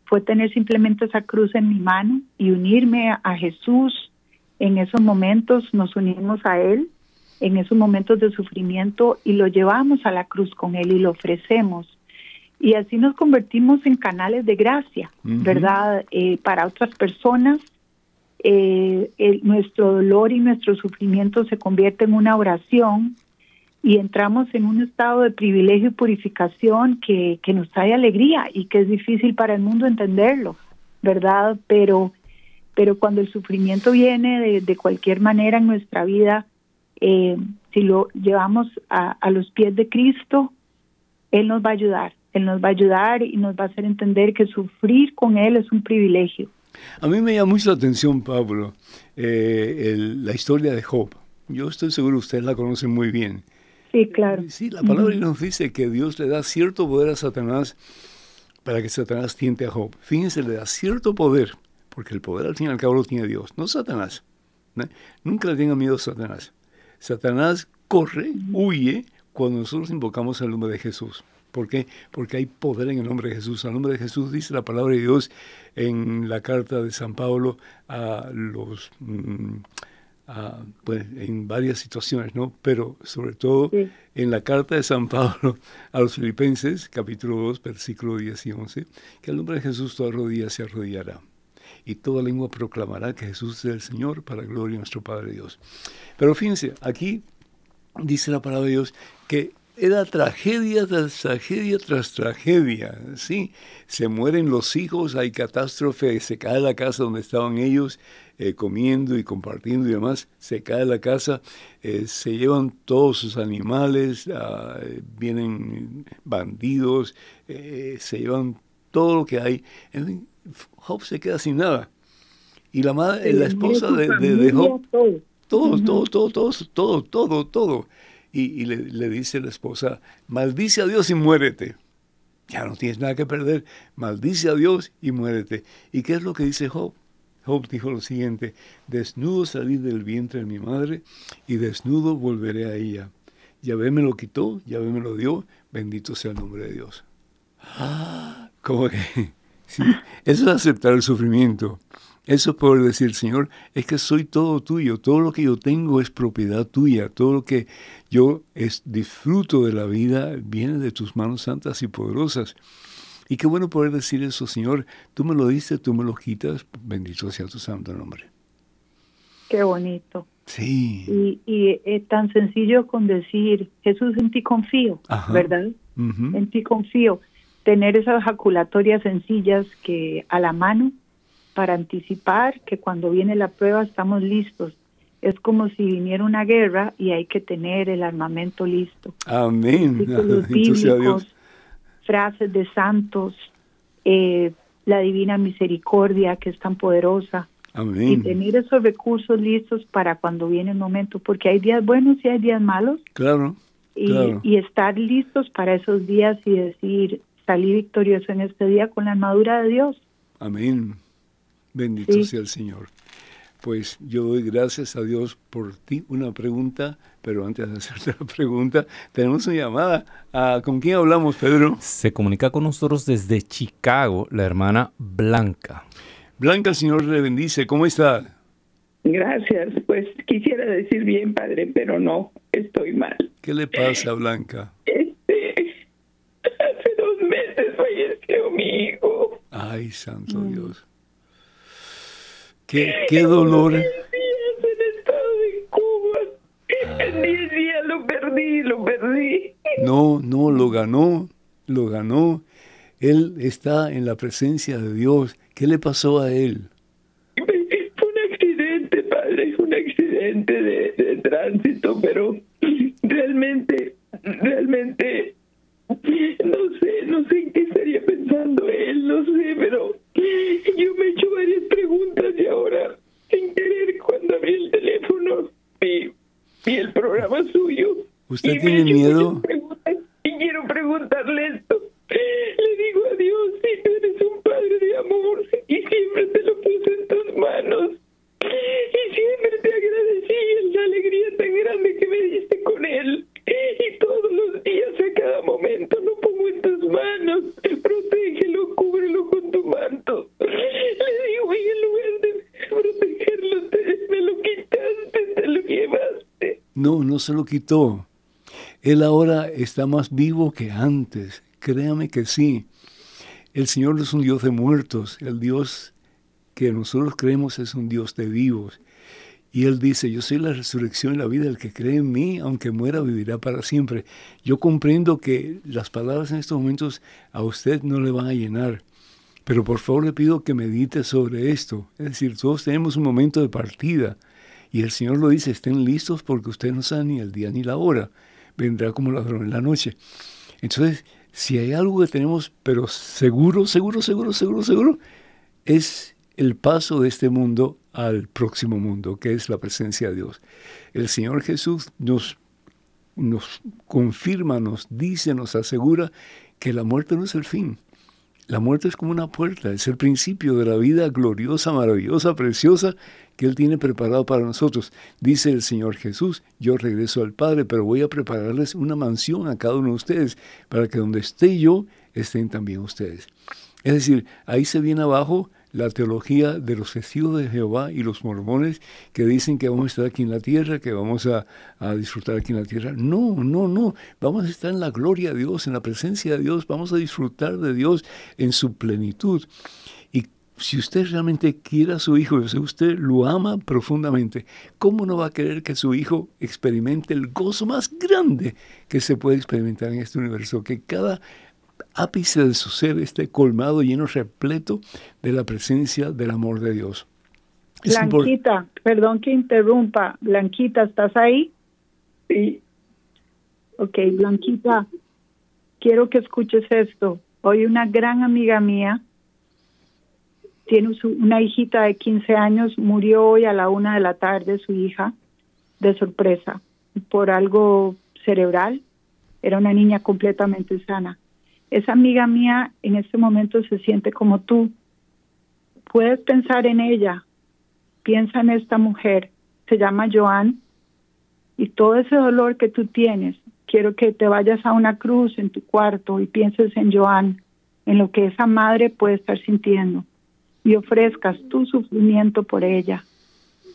fue tener simplemente esa cruz en mi mano y unirme a Jesús. En esos momentos nos unimos a Él en esos momentos de sufrimiento y lo llevamos a la cruz con Él y lo ofrecemos. Y así nos convertimos en canales de gracia, ¿verdad? Eh, para otras personas, eh, nuestro dolor y nuestro sufrimiento se convierte en una oración y entramos en un estado de privilegio y purificación que, que nos trae alegría y que es difícil para el mundo entenderlo, ¿verdad? Pero, pero cuando el sufrimiento viene de, de cualquier manera en nuestra vida, eh, si lo llevamos a, a, los pies de Cristo, Él nos va a ayudar, Él nos va a ayudar y nos va a hacer entender que sufrir con Él es un privilegio. A mí me llama mucho la atención, Pablo, eh, el, la historia de Job. Yo estoy seguro que usted la conoce muy bien. Sí, claro. Sí, la palabra nos dice que Dios le da cierto poder a Satanás para que Satanás tiente a Job. Fíjense, le da cierto poder, porque el poder al fin y al cabo lo tiene Dios, no Satanás. ¿no? Nunca le tenga miedo a Satanás. Satanás corre, huye cuando nosotros invocamos el nombre de Jesús. ¿Por qué? Porque hay poder en el nombre de Jesús. Al nombre de Jesús dice la palabra de Dios en la carta de San Pablo a los, mm, a, pues, en varias situaciones, ¿no? Pero sobre todo sí. en la carta de San Pablo a los filipenses, capítulo 2, versículo 10 y 11, que al nombre de Jesús toda rodilla se arrodillará y toda lengua proclamará que Jesús es el Señor para gloria de nuestro Padre Dios. Pero fíjense, aquí dice la palabra de Dios que era tragedia tras tragedia tras tragedia, ¿sí? Se mueren los hijos, hay catástrofe, se cae la casa donde estaban ellos eh, comiendo y compartiendo y demás, se cae la casa, eh, se llevan todos sus animales, ah, vienen bandidos, eh, se llevan todo lo que hay. Job se queda sin nada. Y la madre, la esposa de, de, Job, todo, todo, todo, todo, todo, todo, todo y, le, dice la esposa, maldice a Dios y muérete. Ya no tienes nada que perder, maldice a Dios y muérete. ¿Y qué es lo que dice Job? Job dijo lo siguiente, desnudo salí del vientre de mi madre y desnudo volveré a ella. Yahvé me lo quitó, Yahvé me lo dio, bendito sea el nombre de Dios. Ah, como que sí, eso es aceptar el sufrimiento. Eso por decir, Señor, es que soy todo tuyo, todo lo que yo tengo es propiedad tuya, todo lo que yo es, disfruto de la vida viene de tus manos santas y poderosas. Y qué bueno poder decir eso, Señor, tú me lo diste, tú me lo quitas, bendito sea tu santo nombre. Qué bonito. Sí. Y, y es tan sencillo con decir, Jesús, en ti confío, ¿verdad? En ti confío. Tener esas jaculatorias sencillas que a la mano para anticipar que cuando viene la prueba estamos listos. Es como si viniera una guerra y hay que tener el armamento listo. Amén. Bíblicos, frases de santos, eh, la divina misericordia que es tan poderosa. Amén. Y tener esos recursos listos para cuando viene el momento, porque hay días buenos y hay días malos. Claro. Y, y estar listos para esos días y decir, salí victorioso en este día con la armadura de Dios. Amén. Bendito sea el Señor. Pues yo doy gracias a Dios por ti. Una pregunta, pero antes de hacerte la pregunta, tenemos una llamada. Ah, ¿Con quién hablamos, Pedro? Se comunica con nosotros desde Chicago, la hermana Blanca. Blanca, el Señor le bendice. ¿Cómo está? Gracias. Pues quisiera decir bien, padre, pero no, estoy mal. ¿Qué le pasa, Blanca? Este, hace dos meses falleció mi hijo. Ay, santo mm. Dios. Qué, qué dolor. En el estado de Cuba. En 10 días lo perdí, lo perdí. No, no, lo ganó, lo ganó. Él está en la presencia de Dios. ¿Qué le pasó a él? Fue un accidente, padre, un accidente de, de tránsito, pero realmente, realmente no sé, no sé en qué estaría pensando él, no sé, pero yo me he hecho varias preguntas y ahora, sin querer, cuando abrí el teléfono, vi, el programa suyo. ¿Usted tiene miedo? Y quiero preguntarle esto. Le digo a Dios, si tú eres un padre de amor y siempre te lo puse en tus manos. Y siempre te agradecí la alegría tan grande que me diste con él. Y todos los días, a cada momento, lo pongo en tus manos. Protégelo, cúbrelo con tu manto. Le digo, y en lugar de protegerlo, te, me lo quitaste, te lo llevaste. No, no se lo quitó. Él ahora está más vivo que antes. Créame que sí. El Señor no es un Dios de muertos. El Dios que nosotros creemos es un Dios de vivos. Y él dice, yo soy la resurrección y la vida, el que cree en mí, aunque muera, vivirá para siempre. Yo comprendo que las palabras en estos momentos a usted no le van a llenar, pero por favor le pido que medite sobre esto. Es decir, todos tenemos un momento de partida y el Señor lo dice, estén listos porque usted no sabe ni el día ni la hora. Vendrá como ladrón en la noche. Entonces, si hay algo que tenemos, pero seguro, seguro, seguro, seguro, seguro, es el paso de este mundo al próximo mundo, que es la presencia de Dios. El Señor Jesús nos, confirma, nos dice, nos asegura que la muerte no es el fin. La muerte es como una puerta, es el principio de la vida gloriosa, maravillosa, preciosa que Él tiene preparado para nosotros. Dice el Señor Jesús, yo regreso al Padre, pero voy a prepararles una mansión a cada uno de ustedes, para que donde esté yo, estén también ustedes. Es decir, ahí se viene abajo la teología de los testigos de Jehová y los mormones que dicen que vamos a estar aquí en la tierra, que vamos a, disfrutar aquí en la tierra. No, no, no. Vamos a estar en la gloria de Dios, en la presencia de Dios. Vamos a disfrutar de Dios en su plenitud. Y si usted realmente quiere a su hijo, si usted lo ama profundamente, ¿cómo no va a querer que su hijo experimente el gozo más grande que se puede experimentar en este universo? Que cada ápice de su ser esté colmado, lleno, repleto de la presencia del amor de Dios. Blanquita, perdón que interrumpa. Blanquita, ¿estás ahí? Sí. Ok, Blanquita, quiero que escuches esto. Hoy una gran amiga mía tiene una hijita de 15 años, murió hoy a la una de la tarde su hija, de sorpresa, por algo cerebral. Era una niña completamente sana. Esa amiga mía en este momento se siente como tú. Puedes pensar en ella, piensa en esta mujer, se llama Joan, y todo ese dolor que tú tienes, quiero que te vayas a una cruz en tu cuarto y pienses en Joan, en lo que esa madre puede estar sintiendo y ofrezcas tu sufrimiento por ella.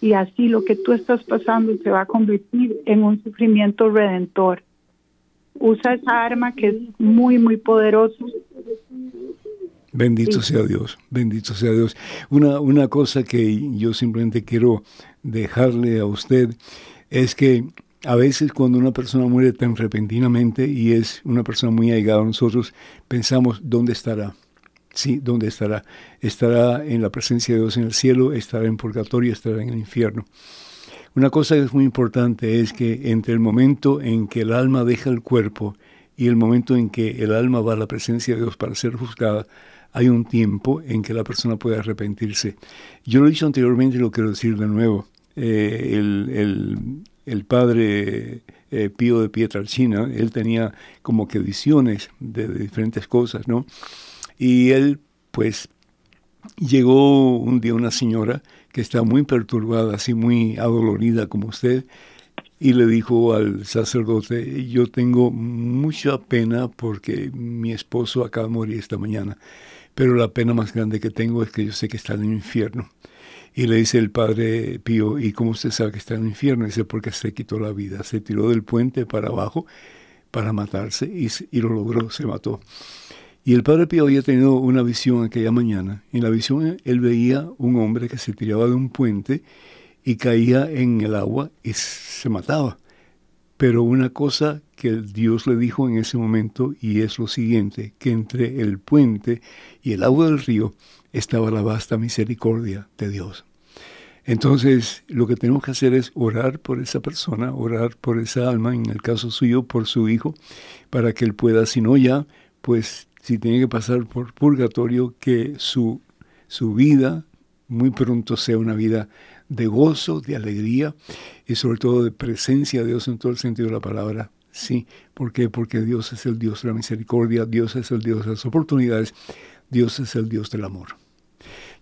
Y así lo que tú estás pasando se va a convertir en un sufrimiento redentor. Usa esa arma que es muy, muy poderosa. Bendito sea Dios, bendito sea Dios. Una, una cosa que yo simplemente quiero dejarle a usted es que a veces cuando una persona muere tan repentinamente y es una persona muy allegada a nosotros, pensamos, ¿dónde estará? Sí, ¿dónde estará? Estará en la presencia de Dios en el cielo, estará en purgatorio, estará en el infierno. Una cosa que es muy importante es que entre el momento en que el alma deja el cuerpo y el momento en que el alma va a la presencia de Dios para ser juzgada, hay un tiempo en que la persona puede arrepentirse. Yo lo he dicho anteriormente y lo quiero decir de nuevo. Eh, el, padre eh, Pío de Pietralcina, él tenía como que visiones de diferentes cosas, ¿no? Y él, pues, llegó un día una señora que estaba muy perturbada, así muy adolorida como usted, y le dijo al sacerdote, yo tengo mucha pena porque mi esposo acaba de morir esta mañana, pero la pena más grande que tengo es que yo sé que está en el infierno. Y le dice el padre Pío, ¿y cómo usted sabe que está en el infierno? dice, porque se quitó la vida, se tiró del puente para abajo para matarse y, y lo logró, se mató. Y el padre Pío había tenido una visión aquella mañana. En la visión él veía un hombre que se tiraba de un puente y caía en el agua y se mataba. Pero una cosa que Dios le dijo en ese momento y es lo siguiente, que entre el puente y el agua del río estaba la vasta misericordia de Dios. Entonces, lo que tenemos que hacer es orar por esa persona, orar por esa alma, en el caso suyo, por su hijo, para que él pueda, si no ya, pues si tiene que pasar por purgatorio, que su, su vida muy pronto sea una vida de gozo, de alegría y sobre todo de presencia de Dios en todo el sentido de la palabra. Sí, ¿por qué? Porque Dios es el Dios de la misericordia, Dios es el Dios de las oportunidades, Dios es el Dios del amor.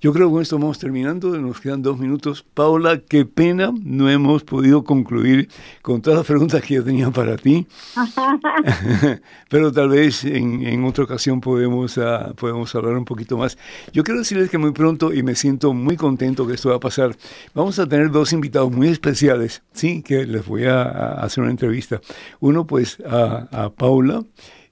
Yo creo que con esto vamos terminando, nos quedan dos minutos. Paula, qué pena, no hemos podido concluir con todas las preguntas que yo tenía para ti, pero tal vez en, otra ocasión podemos, uh, podemos hablar un poquito más. Yo quiero decirles que muy pronto, y me siento muy contento que esto va a pasar, vamos a tener dos invitados muy especiales, sí, que les voy a, hacer una entrevista. Uno pues a, a Paula,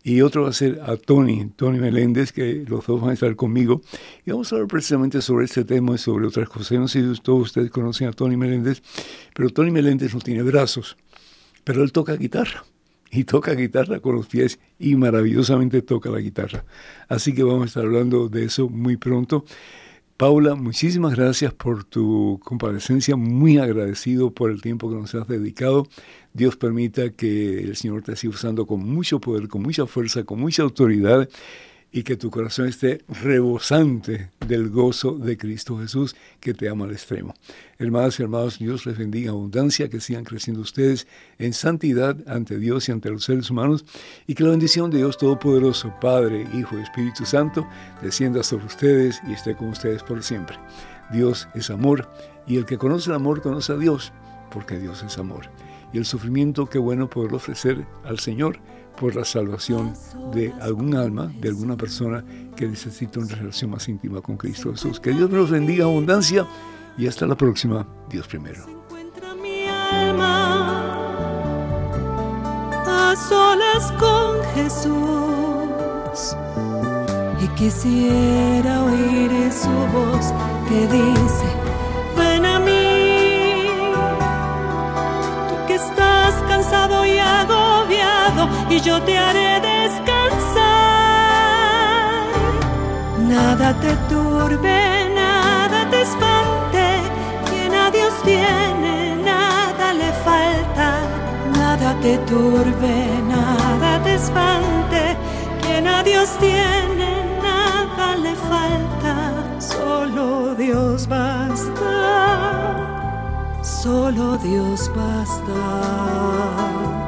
y otro va a ser a Tony, Tony Meléndez, que los dos van a estar conmigo. Y vamos a hablar precisamente sobre este tema y sobre otras cosas. no sé si todos ustedes conocen a Tony Meléndez, pero Tony Meléndez no tiene brazos, pero él toca guitarra. Y toca guitarra con los pies y maravillosamente toca la guitarra. Así que vamos a estar hablando de eso muy pronto. Paula, muchísimas gracias por tu comparecencia, muy agradecido por el tiempo que nos has dedicado. Dios permita que el Señor te siga usando con mucho poder, con mucha fuerza, con mucha autoridad y que tu corazón esté rebosante del gozo de Cristo Jesús que te ama al extremo. Hermanas y hermanos, Dios les bendiga abundancia, que sigan creciendo ustedes en santidad ante Dios y ante los seres humanos y que la bendición de Dios Todopoderoso, Padre, Hijo y Espíritu Santo, descienda sobre ustedes y esté con ustedes por siempre. Dios es amor y el que conoce el amor conoce a Dios porque Dios es amor. Y el sufrimiento, qué bueno poder ofrecer al Señor por la salvación de algún alma, de alguna persona que necesita una relación más íntima con Cristo Jesús. Que Dios nos bendiga abundancia y hasta la próxima. Dios primero. a solas con Jesús y quisiera oír su voz que dice, ven a mí, tú que estás cansado y y yo te haré descansar. Nada te turbe, nada te espante, quien a Dios tiene, nada le falta. Nada te turbe, nada te espante, quien a Dios tiene, nada le falta. Solo Dios basta, solo Dios basta.